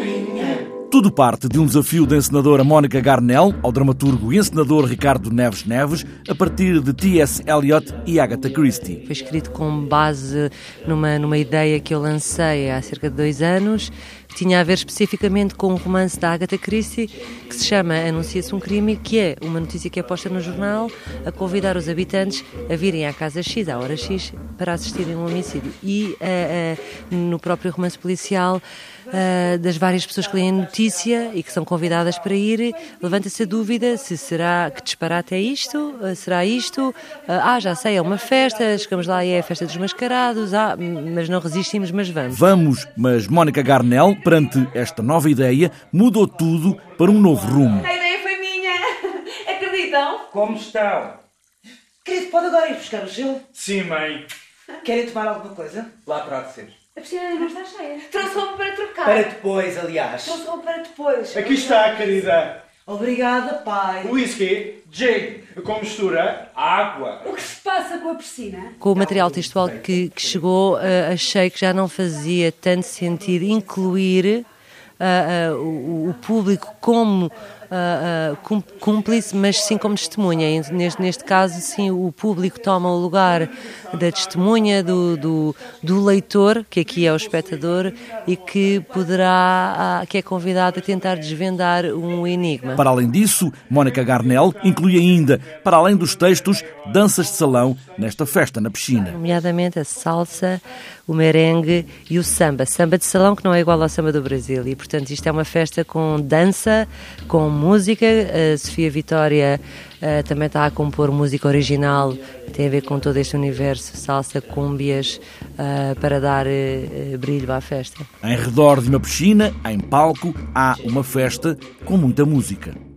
Brnię. Tudo parte de um desafio da encenadora Mónica Garnell ao dramaturgo e encenador Ricardo Neves Neves, a partir de T.S. Eliot e Agatha Christie. Foi escrito com base numa, numa ideia que eu lancei há cerca de dois anos, que tinha a ver especificamente com um romance da Agatha Christie, que se chama Anuncia-se um crime, que é uma notícia que é posta no jornal a convidar os habitantes a virem à casa X, à hora X, para assistirem a um homicídio. E uh, uh, no próprio romance policial, uh, das várias pessoas que leem a notícia e que são convidadas para ir, levanta-se a dúvida se será que disparate é isto, uh, será isto, uh, ah, já sei, é uma festa, chegamos lá e é a festa dos mascarados, ah, mas não resistimos, mas vamos. Vamos, mas Mónica Garnel, perante esta nova ideia, mudou tudo para um novo rumo. A ideia foi minha! Acreditam? Como estão? Querido, pode agora ir buscar o gelo? Sim, mãe. Querem tomar alguma coisa? Lá para de ser. A piscina não está cheia. Trouxe roupa para trocar. Para depois, aliás. Trouxe roupa para depois. Aqui está, querida. Obrigada, pai. Whisky, gin, com mistura, água. O que se passa com a piscina? Com o material textual que, que chegou, uh, achei que já não fazia tanto sentido incluir uh, uh, o, público como uh, cúmplice, mas sim como testemunha. Neste, neste caso, sim, o público toma o lugar da testemunha, do, do, do leitor, que aqui é o espectador, e que poderá, que é convidado a tentar desvendar um enigma. Para além disso, Mónica Garnel inclui ainda, para além dos textos, danças de salão nesta festa na piscina. Nomeadamente a salsa, o merengue e o samba. Samba de salão que não é igual ao samba do Brasil. E, portanto, isto é uma festa com dança, com música. A Sofia Vitória uh, também está a compor música original, tem a ver com todo este universo, salsa, cúmbias, uh, para dar uh, brilho à festa. Em redor de uma piscina, em palco, há uma festa com muita música.